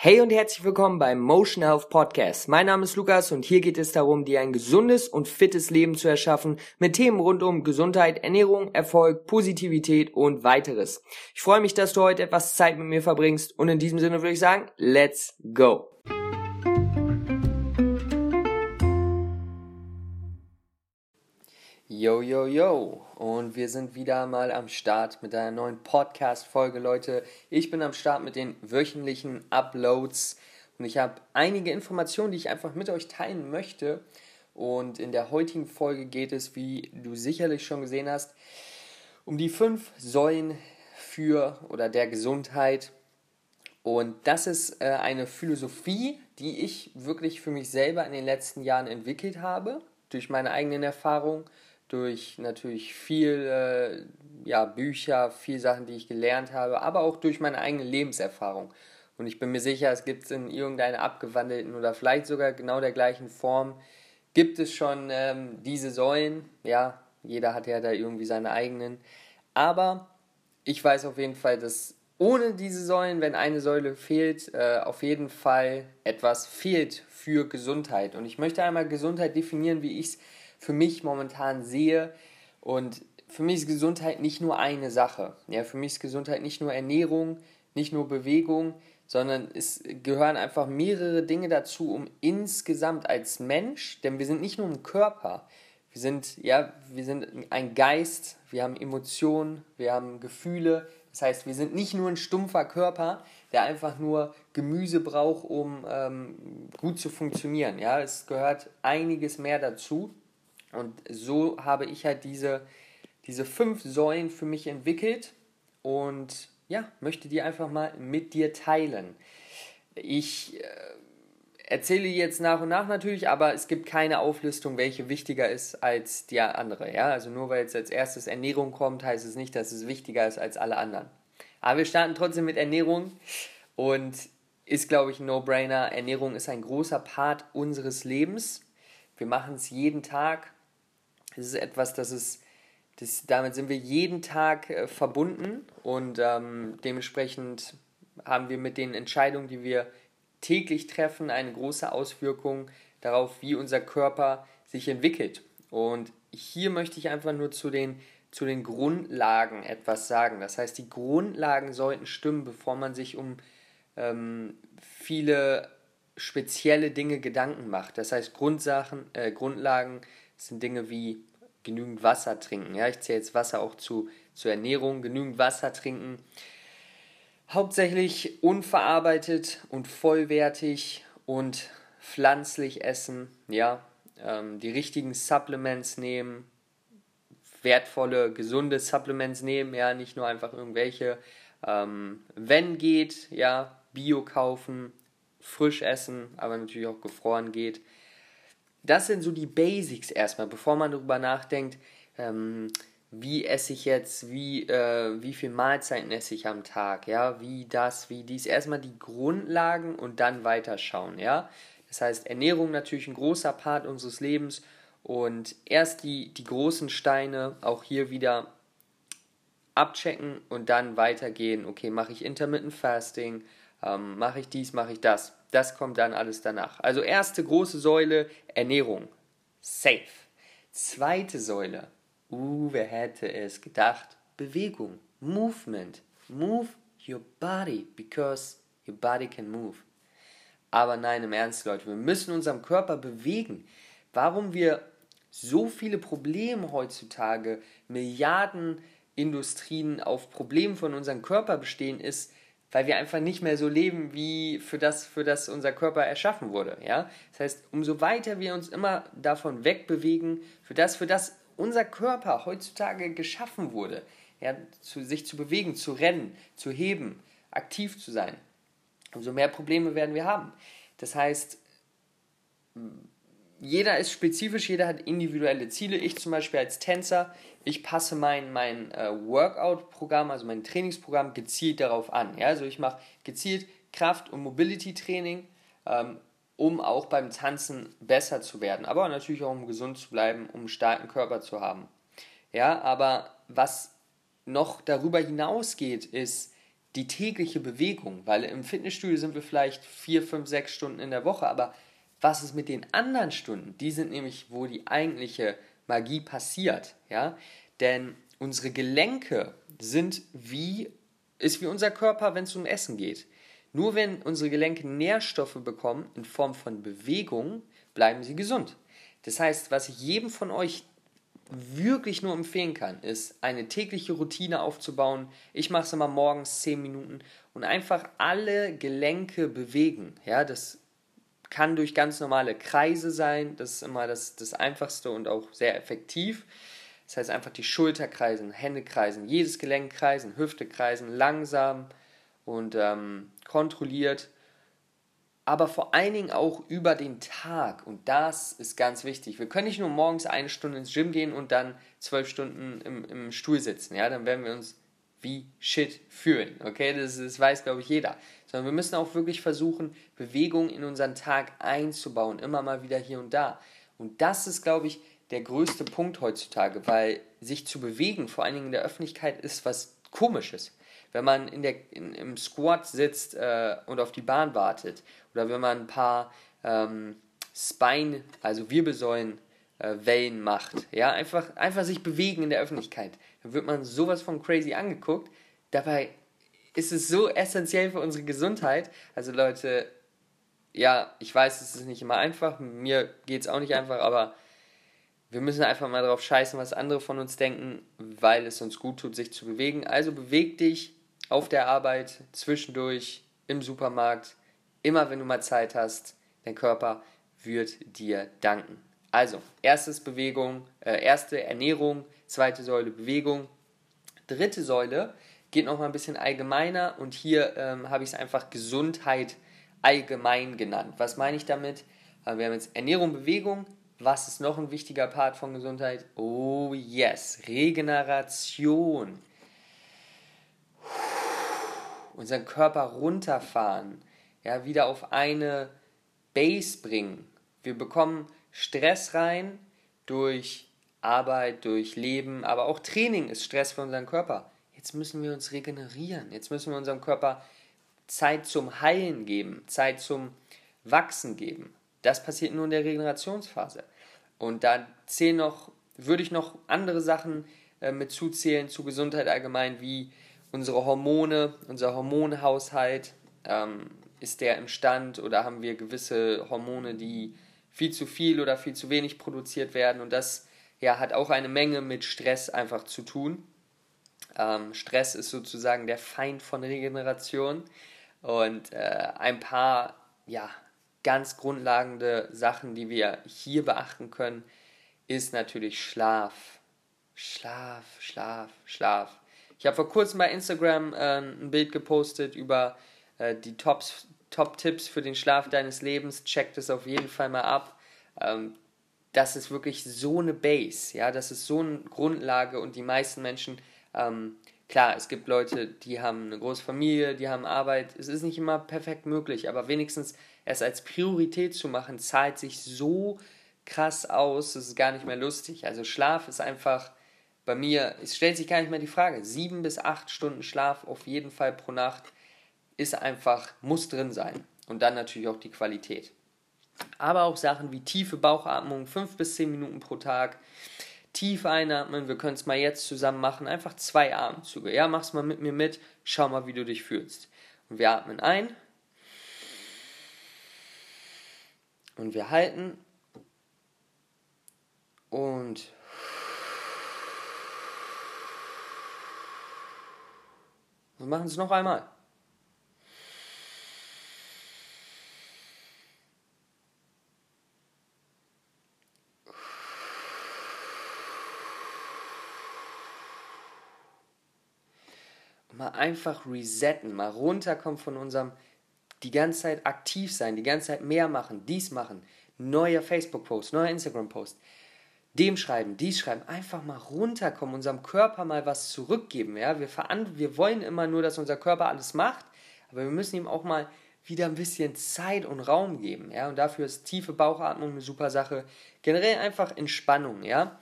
Hey und herzlich willkommen beim Motion Health Podcast. Mein Name ist Lukas und hier geht es darum, dir ein gesundes und fittes Leben zu erschaffen mit Themen rund um Gesundheit, Ernährung, Erfolg, Positivität und weiteres. Ich freue mich, dass du heute etwas Zeit mit mir verbringst und in diesem Sinne würde ich sagen, let's go. Yo, yo, yo. Und wir sind wieder mal am Start mit einer neuen Podcast-Folge, Leute. Ich bin am Start mit den wöchentlichen Uploads und ich habe einige Informationen, die ich einfach mit euch teilen möchte. Und in der heutigen Folge geht es, wie du sicherlich schon gesehen hast, um die fünf Säulen für oder der Gesundheit. Und das ist äh, eine Philosophie, die ich wirklich für mich selber in den letzten Jahren entwickelt habe, durch meine eigenen Erfahrungen durch natürlich viel äh, ja, Bücher, viel Sachen, die ich gelernt habe, aber auch durch meine eigene Lebenserfahrung. Und ich bin mir sicher, es gibt es in irgendeiner abgewandelten oder vielleicht sogar genau der gleichen Form, gibt es schon ähm, diese Säulen. Ja, jeder hat ja da irgendwie seine eigenen. Aber ich weiß auf jeden Fall, dass ohne diese Säulen, wenn eine Säule fehlt, äh, auf jeden Fall etwas fehlt für Gesundheit. Und ich möchte einmal Gesundheit definieren, wie ich es für mich momentan sehe. Und für mich ist Gesundheit nicht nur eine Sache. Ja, für mich ist Gesundheit nicht nur Ernährung, nicht nur Bewegung, sondern es gehören einfach mehrere Dinge dazu, um insgesamt als Mensch, denn wir sind nicht nur ein Körper, wir sind, ja, wir sind ein Geist, wir haben Emotionen, wir haben Gefühle. Das heißt, wir sind nicht nur ein stumpfer Körper, der einfach nur Gemüse braucht, um ähm, gut zu funktionieren. Ja, es gehört einiges mehr dazu. Und so habe ich halt diese, diese fünf Säulen für mich entwickelt und ja, möchte die einfach mal mit dir teilen. Ich äh, erzähle jetzt nach und nach natürlich, aber es gibt keine Auflistung, welche wichtiger ist als die andere. Ja? Also nur weil jetzt als erstes Ernährung kommt, heißt es nicht, dass es wichtiger ist als alle anderen. Aber wir starten trotzdem mit Ernährung und ist, glaube ich, ein No-Brainer. Ernährung ist ein großer Part unseres Lebens. Wir machen es jeden Tag das ist etwas, das ist, das, damit sind wir jeden Tag äh, verbunden und ähm, dementsprechend haben wir mit den Entscheidungen, die wir täglich treffen, eine große Auswirkung darauf, wie unser Körper sich entwickelt. Und hier möchte ich einfach nur zu den, zu den Grundlagen etwas sagen. Das heißt, die Grundlagen sollten stimmen, bevor man sich um ähm, viele spezielle Dinge Gedanken macht. Das heißt, Grundsachen, äh, Grundlagen sind Dinge wie genügend Wasser trinken. Ja, ich zähle jetzt Wasser auch zu, zur Ernährung. Genügend Wasser trinken. Hauptsächlich unverarbeitet und vollwertig und pflanzlich essen. Ja, ähm, die richtigen Supplements nehmen. Wertvolle, gesunde Supplements nehmen. Ja, nicht nur einfach irgendwelche. Ähm, wenn geht, ja, Bio kaufen, frisch essen, aber natürlich auch gefroren geht das sind so die Basics erstmal, bevor man darüber nachdenkt, ähm, wie esse ich jetzt, wie, äh, wie viel Mahlzeiten esse ich am Tag, ja, wie das, wie dies. Erstmal die Grundlagen und dann weiterschauen, ja. Das heißt, Ernährung natürlich ein großer Part unseres Lebens und erst die, die großen Steine auch hier wieder abchecken und dann weitergehen. Okay, mache ich Intermittent Fasting, ähm, mache ich dies, mache ich das. Das kommt dann alles danach. Also erste große Säule, Ernährung. Safe. Zweite Säule, uh, wer hätte es gedacht? Bewegung, Movement. Move your body, because your body can move. Aber nein, im Ernst, Leute, wir müssen unseren Körper bewegen. Warum wir so viele Probleme heutzutage, Milliarden Industrien auf Problemen von unserem Körper bestehen, ist, weil wir einfach nicht mehr so leben, wie für das, für das unser Körper erschaffen wurde. Ja? Das heißt, umso weiter wir uns immer davon wegbewegen, für das, für das unser Körper heutzutage geschaffen wurde, ja, zu, sich zu bewegen, zu rennen, zu heben, aktiv zu sein, umso mehr Probleme werden wir haben. Das heißt, jeder ist spezifisch, jeder hat individuelle Ziele. Ich zum Beispiel als Tänzer, ich passe mein, mein äh, Workout-Programm, also mein Trainingsprogramm gezielt darauf an. Ja? Also ich mache gezielt Kraft- und Mobility-Training, ähm, um auch beim Tanzen besser zu werden. Aber natürlich auch um gesund zu bleiben, um einen starken Körper zu haben. Ja, aber was noch darüber hinausgeht, ist die tägliche Bewegung, weil im Fitnessstudio sind wir vielleicht vier, fünf, sechs Stunden in der Woche, aber was ist mit den anderen Stunden? Die sind nämlich, wo die eigentliche Magie passiert, ja? Denn unsere Gelenke sind wie, ist wie unser Körper, wenn es um Essen geht. Nur wenn unsere Gelenke Nährstoffe bekommen in Form von Bewegung, bleiben sie gesund. Das heißt, was ich jedem von euch wirklich nur empfehlen kann, ist eine tägliche Routine aufzubauen. Ich mache es immer morgens 10 Minuten und einfach alle Gelenke bewegen. Ja, das kann durch ganz normale Kreise sein. Das ist immer das, das Einfachste und auch sehr effektiv. Das heißt einfach die Schulter kreisen, Hände kreisen, jedes Gelenk kreisen, Hüfte kreisen, langsam und ähm, kontrolliert. Aber vor allen Dingen auch über den Tag. Und das ist ganz wichtig. Wir können nicht nur morgens eine Stunde ins Gym gehen und dann zwölf Stunden im, im Stuhl sitzen. Ja, dann werden wir uns wie Shit fühlen. Okay, das, das weiß, glaube ich, jeder. Sondern wir müssen auch wirklich versuchen, Bewegung in unseren Tag einzubauen. Immer mal wieder hier und da. Und das ist, glaube ich, der größte Punkt heutzutage, weil sich zu bewegen, vor allen Dingen in der Öffentlichkeit, ist was Komisches. Wenn man in der, in, im Squat sitzt äh, und auf die Bahn wartet, oder wenn man ein paar ähm, Spine, also Wirbelsäulen, äh, Wellen macht, ja, einfach, einfach sich bewegen in der Öffentlichkeit, dann wird man sowas von crazy angeguckt. Dabei ist es so essentiell für unsere Gesundheit. Also Leute, ja, ich weiß, es ist nicht immer einfach, mir geht es auch nicht einfach, aber wir müssen einfach mal darauf scheißen, was andere von uns denken, weil es uns gut tut, sich zu bewegen. Also beweg dich auf der Arbeit, zwischendurch, im Supermarkt, immer wenn du mal Zeit hast. Dein Körper wird dir danken. Also, erstes Bewegung, äh, erste Ernährung, zweite Säule Bewegung. Dritte Säule geht noch mal ein bisschen allgemeiner und hier ähm, habe ich es einfach Gesundheit allgemein genannt. Was meine ich damit? Äh, wir haben jetzt Ernährung, Bewegung, was ist noch ein wichtiger Part von Gesundheit? Oh yes, Regeneration. Unseren Körper runterfahren, ja, wieder auf eine Base bringen. Wir bekommen Stress rein durch Arbeit, durch Leben, aber auch Training ist Stress für unseren Körper. Jetzt müssen wir uns regenerieren. Jetzt müssen wir unserem Körper Zeit zum Heilen geben, Zeit zum Wachsen geben. Das passiert nur in der Regenerationsphase. Und da zählen noch, würde ich noch andere Sachen äh, mit zuzählen zu Gesundheit allgemein, wie unsere Hormone, unser Hormonhaushalt. Ähm, ist der im Stand oder haben wir gewisse Hormone, die viel zu viel oder viel zu wenig produziert werden? Und das ja, hat auch eine Menge mit Stress einfach zu tun. Ähm, Stress ist sozusagen der Feind von Regeneration. Und äh, ein paar ja, ganz grundlegende Sachen, die wir hier beachten können, ist natürlich Schlaf. Schlaf, Schlaf, Schlaf. Ich habe vor kurzem bei Instagram äh, ein Bild gepostet über äh, die Tops, Top-Tipps für den Schlaf deines Lebens. Check das auf jeden Fall mal ab. Ähm, das ist wirklich so eine Base, ja, das ist so eine Grundlage und die meisten Menschen ähm, Klar, es gibt Leute, die haben eine große Familie, die haben Arbeit. Es ist nicht immer perfekt möglich, aber wenigstens es als Priorität zu machen, zahlt sich so krass aus, das ist gar nicht mehr lustig. Also Schlaf ist einfach bei mir, es stellt sich gar nicht mehr die Frage. Sieben bis acht Stunden Schlaf auf jeden Fall pro Nacht ist einfach, muss drin sein. Und dann natürlich auch die Qualität. Aber auch Sachen wie tiefe Bauchatmung, fünf bis zehn Minuten pro Tag Tief einatmen, wir können es mal jetzt zusammen machen. Einfach zwei Atemzüge. Ja, mach's mal mit mir mit. Schau mal, wie du dich fühlst. Und wir atmen ein. Und wir halten. Und wir machen es noch einmal. Mal einfach resetten, mal runterkommen von unserem, die ganze Zeit aktiv sein, die ganze Zeit mehr machen, dies machen, neuer Facebook-Post, neuer Instagram-Post, dem schreiben, dies schreiben, einfach mal runterkommen, unserem Körper mal was zurückgeben. Ja? Wir, wir wollen immer nur, dass unser Körper alles macht, aber wir müssen ihm auch mal wieder ein bisschen Zeit und Raum geben. Ja? Und dafür ist tiefe Bauchatmung eine super Sache. Generell einfach Entspannung. Ja?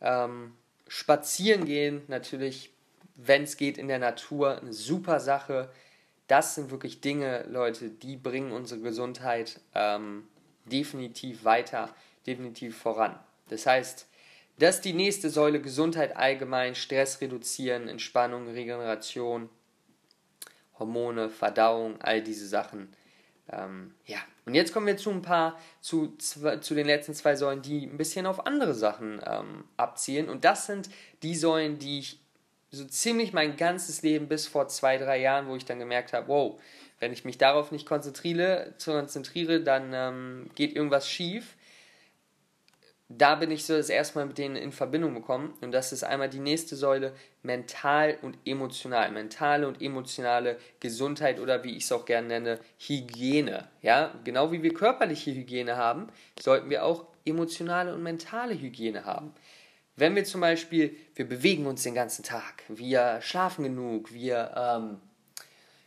Ähm, spazieren gehen natürlich wenn es geht, in der Natur, eine super Sache. Das sind wirklich Dinge, Leute, die bringen unsere Gesundheit ähm, definitiv weiter, definitiv voran. Das heißt, das ist die nächste Säule Gesundheit allgemein, Stress reduzieren, Entspannung, Regeneration, Hormone, Verdauung, all diese Sachen. Ähm, ja, und jetzt kommen wir zu ein paar, zu, zu den letzten zwei Säulen, die ein bisschen auf andere Sachen ähm, abzielen. Und das sind die Säulen, die ich so ziemlich mein ganzes Leben bis vor zwei, drei Jahren, wo ich dann gemerkt habe, wow, wenn ich mich darauf nicht konzentriere, konzentriere dann ähm, geht irgendwas schief da bin ich so das erste Mal mit denen in Verbindung gekommen. Und das ist einmal die nächste Säule, mental und emotional. Mentale und emotionale Gesundheit oder wie ich es auch gerne nenne, Hygiene. Ja, genau wie wir körperliche Hygiene haben, sollten wir auch emotionale und mentale Hygiene haben. Wenn wir zum Beispiel, wir bewegen uns den ganzen Tag, wir schlafen genug, wir ähm,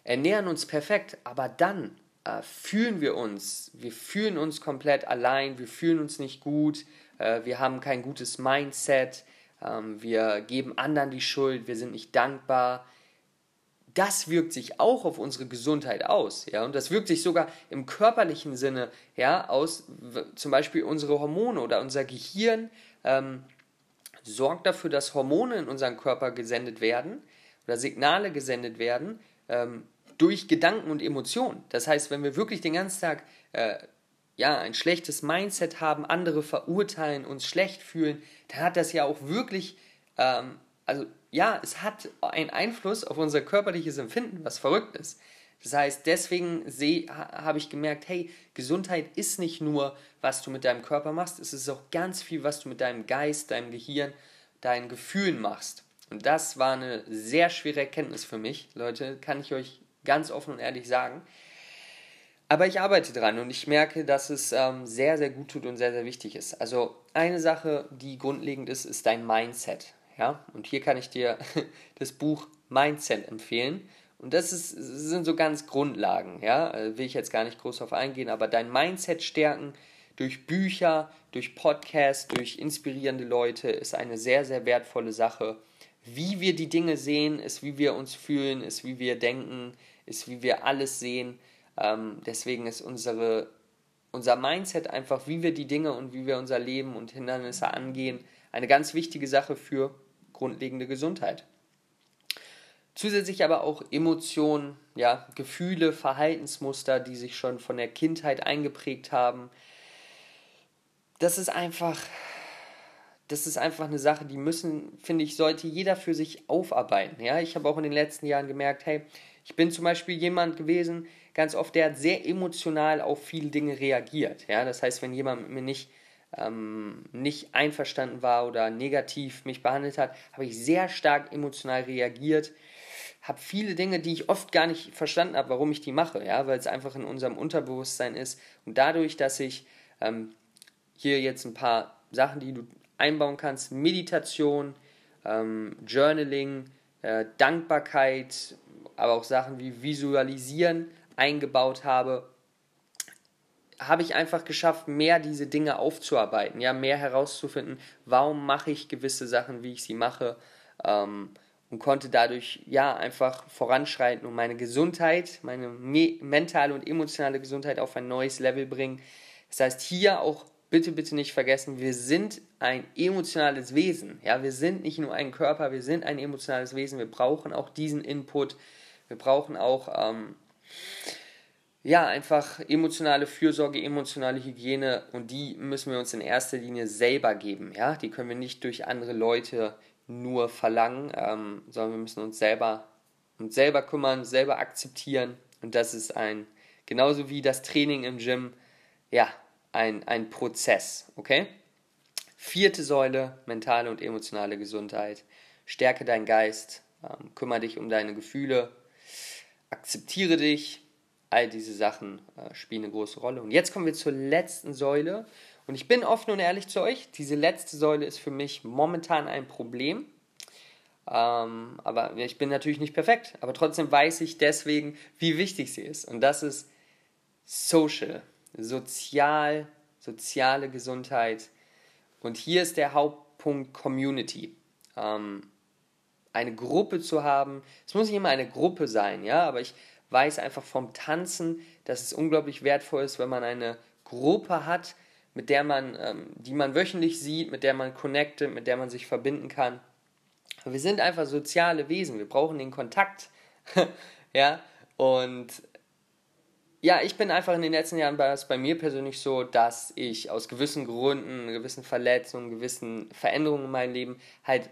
ernähren uns perfekt, aber dann äh, fühlen wir uns, wir fühlen uns komplett allein, wir fühlen uns nicht gut, äh, wir haben kein gutes Mindset, ähm, wir geben anderen die Schuld, wir sind nicht dankbar. Das wirkt sich auch auf unsere Gesundheit aus, ja, und das wirkt sich sogar im körperlichen Sinne, ja, aus. Zum Beispiel unsere Hormone oder unser Gehirn ähm, sorgt dafür, dass Hormone in unseren Körper gesendet werden oder Signale gesendet werden ähm, durch Gedanken und Emotionen. Das heißt, wenn wir wirklich den ganzen Tag äh, ja, ein schlechtes Mindset haben, andere verurteilen, uns schlecht fühlen, dann hat das ja auch wirklich, ähm, also ja, es hat einen Einfluss auf unser körperliches Empfinden, was verrückt ist. Das heißt, deswegen habe ich gemerkt, hey, Gesundheit ist nicht nur, was du mit deinem Körper machst, es ist auch ganz viel, was du mit deinem Geist, deinem Gehirn, deinen Gefühlen machst. Und das war eine sehr schwere Erkenntnis für mich, Leute, kann ich euch ganz offen und ehrlich sagen. Aber ich arbeite dran und ich merke, dass es ähm, sehr, sehr gut tut und sehr, sehr wichtig ist. Also eine Sache, die grundlegend ist, ist dein Mindset. Ja? Und hier kann ich dir das Buch Mindset empfehlen. Und das ist, sind so ganz Grundlagen, ja, äh, will ich jetzt gar nicht groß darauf eingehen, aber dein Mindset stärken durch Bücher, durch Podcasts, durch inspirierende Leute ist eine sehr, sehr wertvolle Sache. Wie wir die Dinge sehen, ist wie wir uns fühlen, ist wie wir denken, ist wie wir alles sehen. Ähm, deswegen ist unsere, unser Mindset einfach, wie wir die Dinge und wie wir unser Leben und Hindernisse angehen, eine ganz wichtige Sache für grundlegende Gesundheit. Zusätzlich aber auch Emotionen, ja, Gefühle, Verhaltensmuster, die sich schon von der Kindheit eingeprägt haben. Das ist einfach, das ist einfach eine Sache, die müssen, finde ich, sollte jeder für sich aufarbeiten. Ja, ich habe auch in den letzten Jahren gemerkt, hey, ich bin zum Beispiel jemand gewesen, ganz oft, der hat sehr emotional auf viele Dinge reagiert. Ja? Das heißt, wenn jemand mit mir nicht, ähm, nicht einverstanden war oder negativ mich behandelt hat, habe ich sehr stark emotional reagiert. Habe viele Dinge, die ich oft gar nicht verstanden habe, warum ich die mache, ja, weil es einfach in unserem Unterbewusstsein ist. Und dadurch, dass ich ähm, hier jetzt ein paar Sachen, die du einbauen kannst, Meditation, ähm, Journaling, äh, Dankbarkeit, aber auch Sachen wie Visualisieren, eingebaut habe, habe ich einfach geschafft, mehr diese Dinge aufzuarbeiten, ja, mehr herauszufinden, warum mache ich gewisse Sachen, wie ich sie mache, ähm, und konnte dadurch ja einfach voranschreiten und meine Gesundheit, meine me mentale und emotionale Gesundheit auf ein neues Level bringen. Das heißt, hier auch bitte, bitte nicht vergessen, wir sind ein emotionales Wesen. Ja, wir sind nicht nur ein Körper, wir sind ein emotionales Wesen. Wir brauchen auch diesen Input. Wir brauchen auch ähm, ja, einfach emotionale Fürsorge, emotionale Hygiene und die müssen wir uns in erster Linie selber geben. Ja? Die können wir nicht durch andere Leute nur verlangen, ähm, sondern wir müssen uns selber, uns selber kümmern, selber akzeptieren und das ist ein, genauso wie das Training im Gym, ja, ein, ein Prozess, okay? Vierte Säule, mentale und emotionale Gesundheit. Stärke deinen Geist, ähm, kümmere dich um deine Gefühle, akzeptiere dich, all diese Sachen äh, spielen eine große Rolle. Und jetzt kommen wir zur letzten Säule. Und ich bin offen und ehrlich zu euch, diese letzte Säule ist für mich momentan ein Problem. Ähm, aber ich bin natürlich nicht perfekt, aber trotzdem weiß ich deswegen, wie wichtig sie ist. Und das ist Social, sozial, soziale Gesundheit. Und hier ist der Hauptpunkt Community. Ähm, eine Gruppe zu haben. Es muss nicht immer eine Gruppe sein, ja, aber ich weiß einfach vom Tanzen, dass es unglaublich wertvoll ist, wenn man eine Gruppe hat, mit der man, ähm, die man wöchentlich sieht, mit der man connectet, mit der man sich verbinden kann. Wir sind einfach soziale Wesen, wir brauchen den Kontakt. ja, und ja, ich bin einfach in den letzten Jahren war bei mir persönlich so, dass ich aus gewissen Gründen, gewissen Verletzungen, gewissen Veränderungen in meinem Leben halt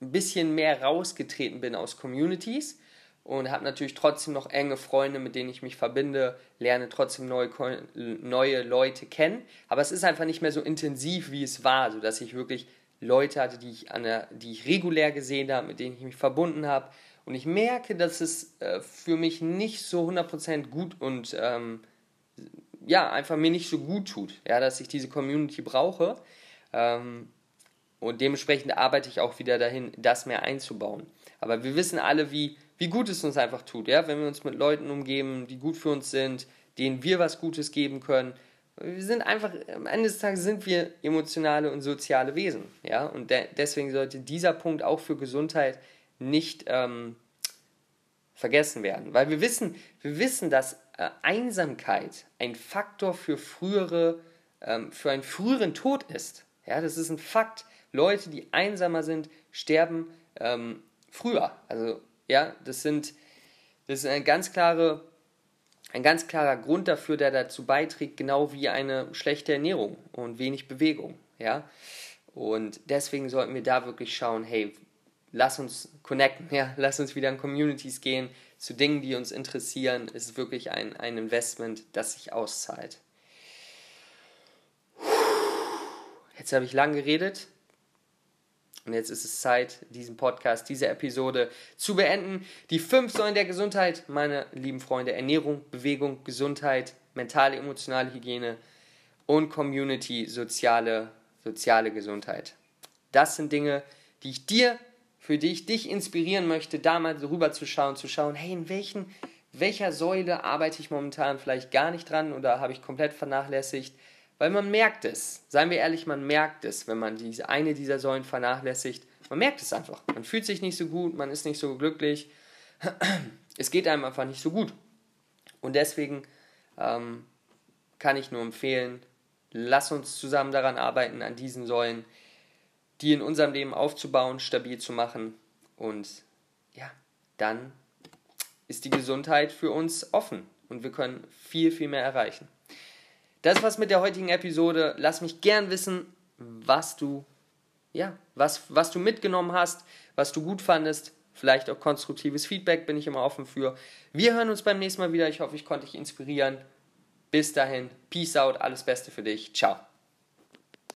ein bisschen mehr rausgetreten bin aus Communities und habe natürlich trotzdem noch enge Freunde, mit denen ich mich verbinde, lerne trotzdem neue, neue Leute kennen, aber es ist einfach nicht mehr so intensiv, wie es war, sodass ich wirklich Leute hatte, die ich, an der, die ich regulär gesehen habe, mit denen ich mich verbunden habe und ich merke, dass es äh, für mich nicht so 100% gut und ähm, ja, einfach mir nicht so gut tut, ja, dass ich diese Community brauche. Ähm, und dementsprechend arbeite ich auch wieder dahin, das mehr einzubauen. Aber wir wissen alle, wie, wie gut es uns einfach tut, ja, wenn wir uns mit Leuten umgeben, die gut für uns sind, denen wir was Gutes geben können. Wir sind einfach, am Ende des Tages sind wir emotionale und soziale Wesen, ja, und de deswegen sollte dieser Punkt auch für Gesundheit nicht ähm, vergessen werden. Weil wir wissen, wir wissen, dass äh, Einsamkeit ein Faktor für frühere, ähm, für einen früheren Tod ist. Ja, das ist ein Fakt. Leute, die einsamer sind, sterben ähm, früher. Also, ja, das sind, das ist eine ganz klare, ein ganz klarer Grund dafür, der dazu beiträgt, genau wie eine schlechte Ernährung und wenig Bewegung. Ja, und deswegen sollten wir da wirklich schauen, hey, lass uns connecten, ja, lass uns wieder in Communities gehen, zu Dingen, die uns interessieren. Es ist wirklich ein, ein Investment, das sich auszahlt. Jetzt habe ich lang geredet. Und jetzt ist es Zeit, diesen Podcast, diese Episode zu beenden. Die fünf Säulen der Gesundheit, meine lieben Freunde, Ernährung, Bewegung, Gesundheit, mentale, emotionale Hygiene und Community, soziale, soziale Gesundheit. Das sind Dinge, die ich dir für die ich dich inspirieren möchte, da mal rüber zu schauen, zu schauen, hey, in welchen, welcher Säule arbeite ich momentan vielleicht gar nicht dran oder habe ich komplett vernachlässigt? Weil man merkt es, seien wir ehrlich, man merkt es, wenn man diese eine dieser Säulen vernachlässigt. Man merkt es einfach. Man fühlt sich nicht so gut, man ist nicht so glücklich. Es geht einem einfach nicht so gut. Und deswegen ähm, kann ich nur empfehlen, lass uns zusammen daran arbeiten, an diesen Säulen die in unserem Leben aufzubauen, stabil zu machen. Und ja, dann ist die Gesundheit für uns offen und wir können viel, viel mehr erreichen. Das war's mit der heutigen Episode. Lass mich gern wissen, was du, ja, was, was du mitgenommen hast, was du gut fandest. Vielleicht auch konstruktives Feedback bin ich immer offen für. Wir hören uns beim nächsten Mal wieder. Ich hoffe, ich konnte dich inspirieren. Bis dahin, Peace out, alles Beste für dich. Ciao.